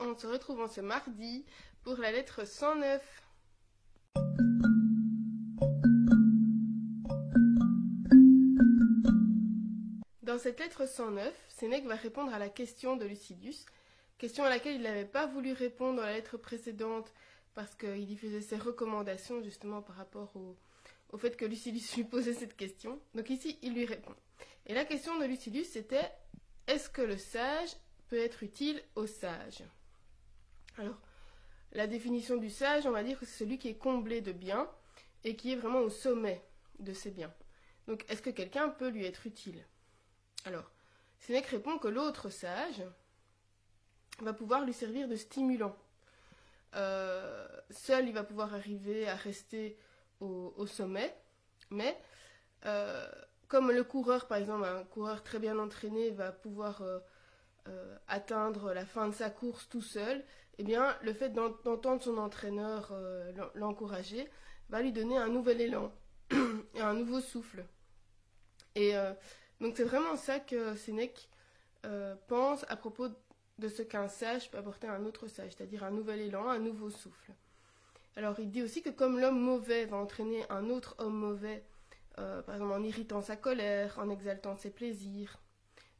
on se retrouve en ce mardi pour la lettre 109. Dans cette lettre 109, Sénèque va répondre à la question de Lucidius, question à laquelle il n'avait pas voulu répondre dans la lettre précédente parce qu'il y faisait ses recommandations justement par rapport au, fait que Lucidius lui posait cette question. Donc ici, il lui répond. Et la question de Lucidius, c'était est-ce que le sage peut être utile au sage Alors, la définition du sage, on va dire que c'est celui qui est comblé de biens et qui est vraiment au sommet de ses biens. Donc, est-ce que quelqu'un peut lui être utile? Alors, Sénèque répond que l'autre sage va pouvoir lui servir de stimulant. Euh, seul, il va pouvoir arriver à rester au, sommet, mais euh, comme le coureur, par exemple, un coureur très bien entraîné va pouvoir euh, euh, atteindre la fin de sa course tout seul, eh bien, le fait d'entendre son entraîneur euh, l'encourager va lui donner un nouvel élan et un nouveau souffle. Et donc, c'est vraiment ça que Sénèque pense à propos de ce qu'un sage peut apporter à un autre sage, c'est-à-dire un nouvel élan, un nouveau souffle. Alors, il dit aussi que comme l'homme mauvais va entraîner un autre homme mauvais euh, par exemple en irritant sa colère, en exaltant ses plaisirs.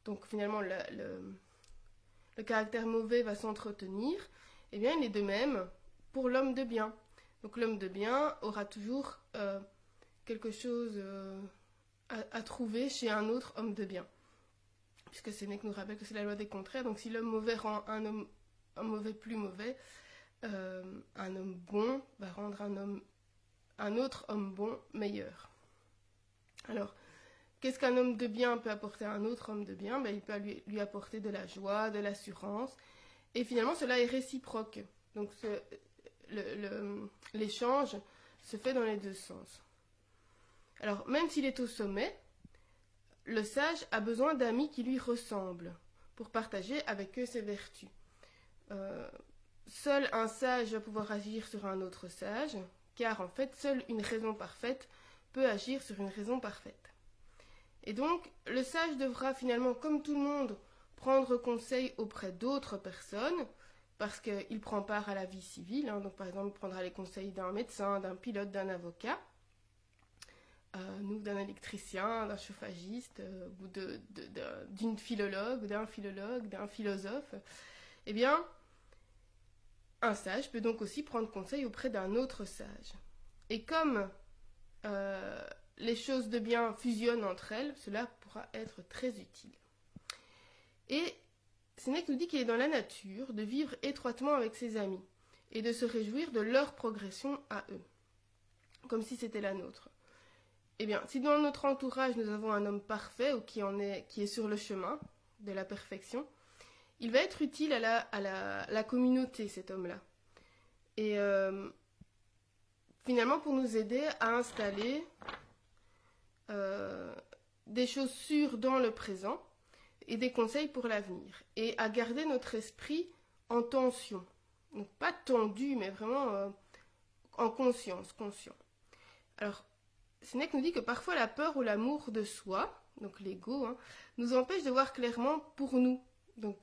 Donc finalement, le, caractère mauvais va s'entretenir. Eh bien, il est de même pour l'homme de bien. Donc l'homme de bien aura toujours euh, quelque chose euh, à, trouver chez un autre homme de bien. Puisque Sénèque nous rappelle que c'est la loi des contraires. Donc si l'homme mauvais rend un homme mauvais plus mauvais, un homme bon va rendre un, homme, un autre homme bon meilleur. Alors, qu'est-ce qu'un homme de bien peut apporter à un autre homme de bien? Ben, Il peut lui, apporter de la joie, de l'assurance. Et finalement, cela est réciproque. Donc, l'échange se fait dans les deux sens. Alors, même s'il est au sommet, le sage a besoin d'amis qui lui ressemblent pour partager avec eux ses vertus. Euh, seul un sage va pouvoir agir sur un autre sage, car en fait, seule une raison parfaite peut agir sur une raison parfaite. Et donc, le sage devra finalement, comme tout le monde, prendre conseil auprès d'autres personnes, parce qu'il prend part à la vie civile. Hein. donc, par exemple, il prendra les conseils d'un médecin, d'un pilote, d'un avocat, euh, nous, d'un électricien, d'un chauffagiste, euh, ou d'une philologue, d'un philologue, d'un philosophe. Eh bien, un sage peut donc aussi prendre conseil auprès d'un autre sage. Et comme euh, les choses de bien fusionnent entre elles, cela pourra être très utile. Et Sénèque nous dit qu'il est dans la nature de vivre étroitement avec ses amis et de se réjouir de leur progression à eux, comme si c'était la nôtre. Eh bien, si dans notre entourage nous avons un homme parfait ou qui, en est, qui est sur le chemin de la perfection, il va être utile à la, communauté, cet homme-là. Et euh, finalement pour nous aider à installer euh, des choses sûres dans le présent et des conseils pour l'avenir et à garder notre esprit en tension. Donc pas tendu, mais vraiment euh, en conscience, conscient. Alors, Sénèque nous dit que parfois la peur ou l'amour de soi, donc l'ego, hein, nous empêche de voir clairement pour nous. Donc,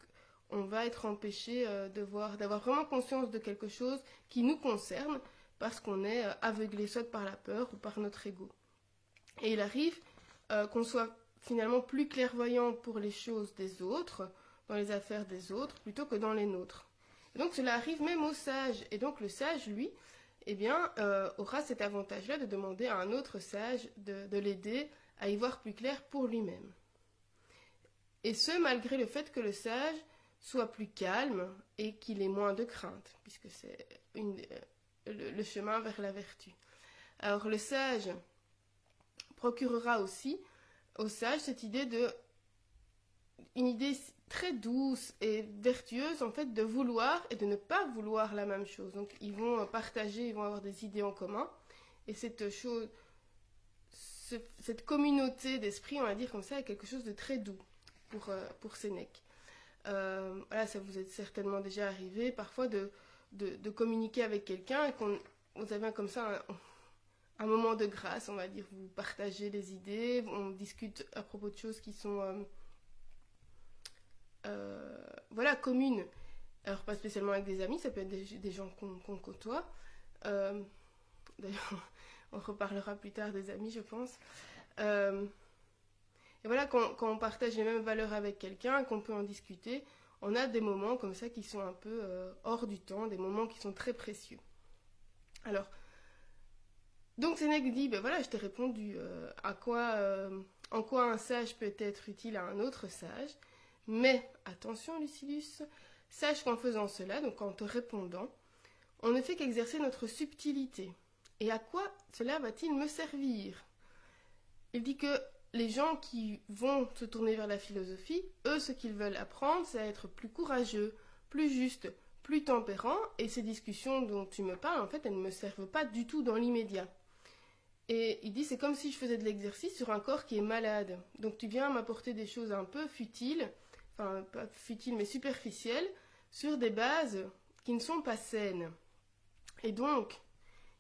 on va être empêché euh, de voir, d'avoir vraiment conscience de quelque chose qui nous concerne, parce qu'on est aveuglé soit par la peur ou par notre ego. Et il arrive euh, qu'on soit finalement plus clairvoyant pour les choses des autres, dans les affaires des autres, plutôt que dans les nôtres. Donc cela arrive même au sage. Et donc le sage, lui, eh bien, euh, aura cet avantage-là de demander à un autre sage de, l'aider à y voir plus clair pour lui-même. Et ce, malgré le fait que le sage soit plus calme et qu'il ait moins de crainte, puisque c'est une, le, chemin vers la vertu. Alors le sage procurera aussi au sage cette idée de une idée très douce et vertueuse en fait de vouloir et de ne pas vouloir la même chose. Donc ils vont partager, ils vont avoir des idées en commun et cette chose cette communauté d'esprit, on va dire comme ça, est quelque chose de très doux pour, euh, pour Sénèque. Euh, voilà, ça vous est certainement déjà arrivé parfois de, de, communiquer avec quelqu'un et qu'on vous avez comme ça un, moment de grâce, on va dire, vous partagez les idées, on discute à propos de choses qui sont euh, euh, voilà communes. Alors pas spécialement avec des amis, ça peut être des, gens qu'on côtoie. Euh, d'ailleurs, on reparlera plus tard des amis, je pense. Et voilà, quand, on partage les mêmes valeurs avec quelqu'un, qu'on peut en discuter, on a des moments comme ça qui sont un peu hors du temps, des moments qui sont très précieux. Alors, donc Sénèque dit, ben voilà, je t'ai répondu à quoi, en quoi un sage peut être utile à un autre sage. Mais attention, Lucilius, sache qu'en faisant cela, donc en te répondant, on ne fait qu'exercer notre subtilité. Et à quoi cela va-t-il me servir? Il dit que les gens qui vont se tourner vers la philosophie, eux, ce qu'ils veulent apprendre, c'est à être plus courageux, plus juste, plus tempérant, et ces discussions dont tu me parles, en fait, elles ne me servent pas du tout dans l'immédiat. Et il dit, c'est comme si je faisais de l'exercice sur un corps qui est malade. Donc tu viens m'apporter des choses un peu futiles, enfin pas futiles mais superficielles, sur des bases qui ne sont pas saines. Et donc,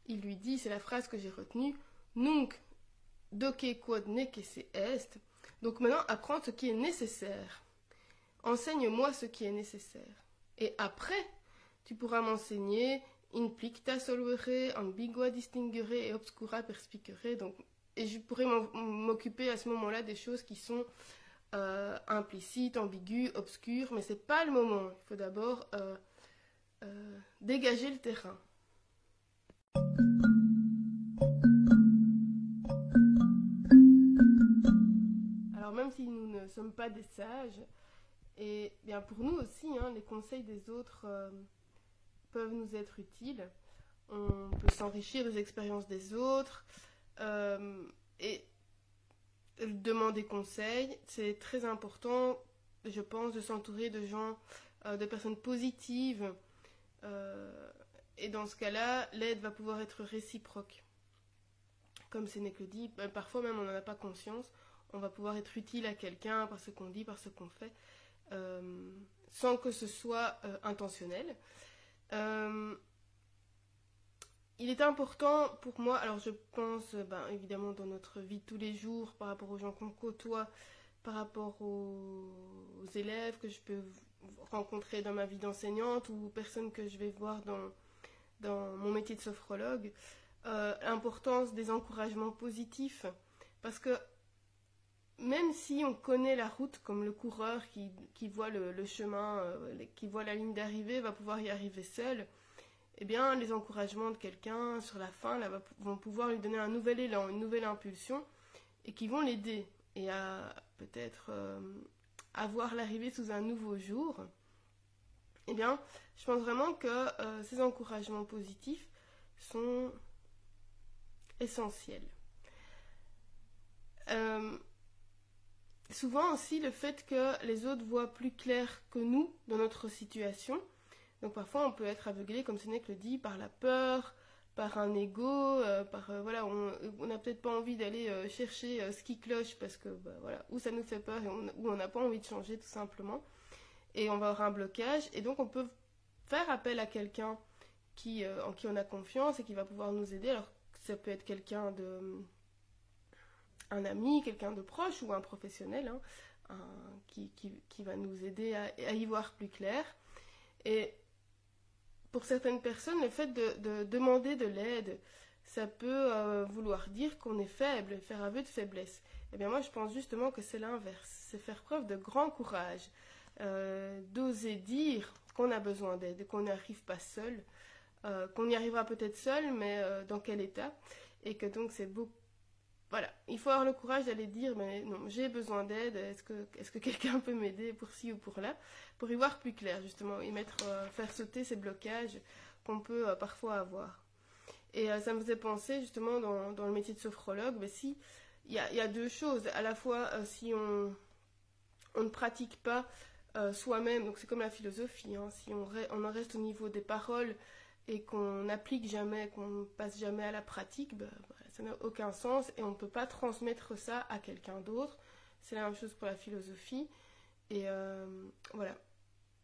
il lui dit, c'est la phrase que j'ai retenue, Nunc doce quod necesse est. Donc maintenant, apprends ce qui est nécessaire. Enseigne-moi ce qui est nécessaire. Et après, tu pourras m'enseigner implicta solvere, ambigua distinguere et obscura perspicere. Donc, et je pourrais m'occuper à ce moment-là des choses qui sont euh, implicites, ambiguës, obscures, mais c'est pas le moment. Il faut d'abord euh, euh, dégager le terrain. Alors même si nous ne sommes pas des sages, et bien pour nous aussi, hein, les conseils des autres peuvent nous être utiles. On peut s'enrichir des expériences des autres euh, et demander conseil. C'est très important, je pense, de s'entourer de gens, euh, de personnes positives. Euh, et dans ce cas-là, l'aide va pouvoir être réciproque. Comme Sénèque le dit, ben, parfois même on n'en a pas conscience, on va pouvoir être utile à quelqu'un par ce qu'on dit, par ce qu'on fait, sans que ce soit intentionnel. Euh, il est important pour moi, alors je pense ben, évidemment dans notre vie de tous les jours, par rapport aux gens qu'on côtoie, par rapport aux, élèves que je peux rencontrer dans ma vie d'enseignante ou personnes que je vais voir dans, dans mon métier de sophrologue, euh, l'importance des encouragements positifs. Parce que même si on connaît la route, comme le coureur qui, voit le, chemin, euh, qui voit la ligne d'arrivée, va pouvoir y arriver seul, eh bien, les encouragements de quelqu'un sur la fin vont pouvoir lui donner un nouvel élan, une nouvelle impulsion, et qui vont l'aider et à peut-être euh, avoir l'arrivée sous un nouveau jour. Eh bien, je pense vraiment que euh, ces encouragements positifs sont essentiels souvent aussi le fait que les autres voient plus clair que nous dans notre situation. Donc parfois on peut être aveuglé, comme Sénèque le dit, par la peur, par un ego, euh, par euh, voilà, on n'a peut-être pas envie d'aller euh, chercher ce qui cloche parce que bah, voilà, ou ça nous fait peur, ou on n'a pas envie de changer tout simplement, et on va avoir un blocage, et donc on peut faire appel à quelqu'un qui en qui on a confiance et qui va pouvoir nous aider. Alors ça peut être quelqu'un de un ami, quelqu'un de proche ou un professionnel hein, qui, va nous aider à, y voir plus clair. Et pour certaines personnes, le fait de, demander de l'aide, ça peut euh, vouloir dire qu'on est faible, faire aveu de faiblesse. Eh bien moi, je pense justement que c'est l'inverse. C'est faire preuve de grand courage, euh, d'oser dire qu'on a besoin d'aide, qu'on n'y arrive pas seul, euh, qu'on y arrivera peut-être seul, mais dans quel état, et que donc c'est beaucoup voilà, il faut avoir le courage d'aller dire, mais non, j'ai besoin d'aide, est-ce que, quelqu'un peut m'aider pour ci ou pour là, pour y voir plus clair, justement, et mettre, euh, faire sauter ces blocages qu'on peut euh, parfois avoir. Et euh, ça me faisait penser, justement, dans, le métier de sophrologue, mais si, il y a, deux choses, à la fois, si on, ne pratique pas soi-même, donc c'est comme la philosophie, hein, si on, en reste au niveau des paroles et qu'on n'applique jamais, qu'on ne passe jamais à la pratique, ben, ça n'a aucun sens et on ne peut pas transmettre ça à quelqu'un d'autre. C'est la même chose pour la philosophie. Et euh, voilà.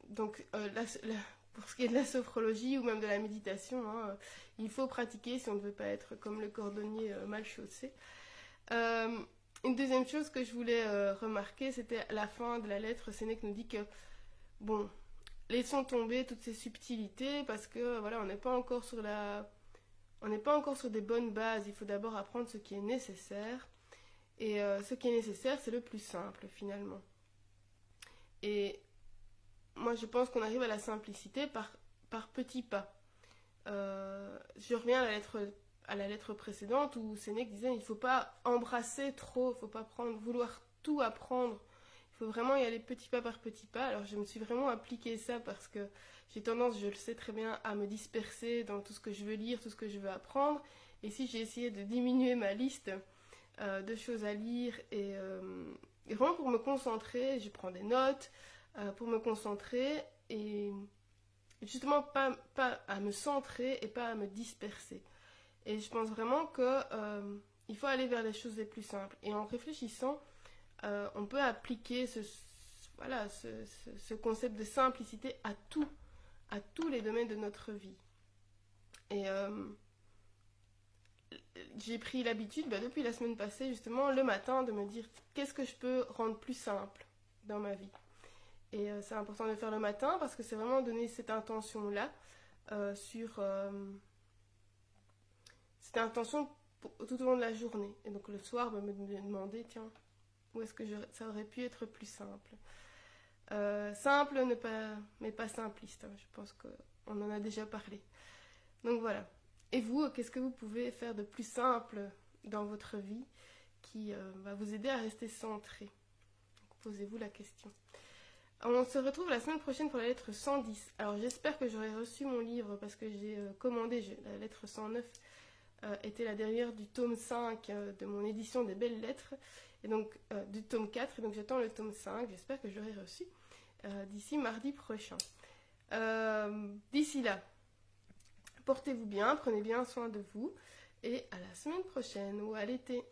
Donc, euh, pour ce qui est de la sophrologie ou même de la méditation, hein, il faut pratiquer si on ne veut pas être comme le cordonnier euh, mal chaussé. une deuxième chose que je voulais remarquer, c'était la fin de la lettre. Sénèque nous dit que, bon, laissons tomber toutes ces subtilités parce que voilà, on n'est pas encore sur la on n'est pas encore sur des bonnes bases. Il faut d'abord apprendre ce qui est nécessaire. Et euh, ce qui est nécessaire, c'est le plus simple finalement. Et moi, je pense qu'on arrive à la simplicité par, petits pas. Euh, je reviens à la lettre à la lettre précédente où Sénèque disait il ne faut pas embrasser trop, il ne faut pas prendre, vouloir tout apprendre. Faut vraiment y aller petit pas par petit pas. Alors je me suis vraiment appliqué ça parce que j'ai tendance, je le sais très bien, à me disperser dans tout ce que je veux lire, tout ce que je veux apprendre. Et si j'ai essayé de diminuer ma liste euh, de choses à lire euh, et, vraiment pour me concentrer, je prends des notes euh, pour me concentrer et justement pas à me centrer et pas à me disperser. Et je pense vraiment qu'il faut aller vers les choses les plus simples. Et en réfléchissant, on peut appliquer ce, concept de simplicité à tout à tous les domaines de notre vie. Et euh, j'ai pris l'habitude, bah, depuis la semaine passée, justement, le matin, de me dire qu'est-ce que je peux rendre plus simple dans ma vie? Et euh, c'est important de le faire le matin parce que c'est vraiment donner cette intention-là euh, sur cette intention tout au long de la journée. Et donc le soir, bah, me demander, tiens, où est-ce que ça aurait pu être plus simple euh, simple, mais pas simpliste. Hein. Je pense qu'on en a déjà parlé. Donc voilà. Et vous, qu'est-ce que vous pouvez faire de plus simple dans votre vie qui euh, va vous aider à rester centré? Posez-vous la question. On se retrouve la semaine prochaine pour la lettre 110. Alors j'espère que j'aurai reçu mon livre parce que j'ai euh, commandé la lettre 109 était la dernière du tome 5 de mon édition des belles lettres et donc du tome 4 et donc j'attends le tome 5 j'espère que j'aurai reçu euh, d'ici mardi prochain. Euh, d'ici là, portez-vous bien, prenez bien soin de vous et à la semaine prochaine ou à l'été.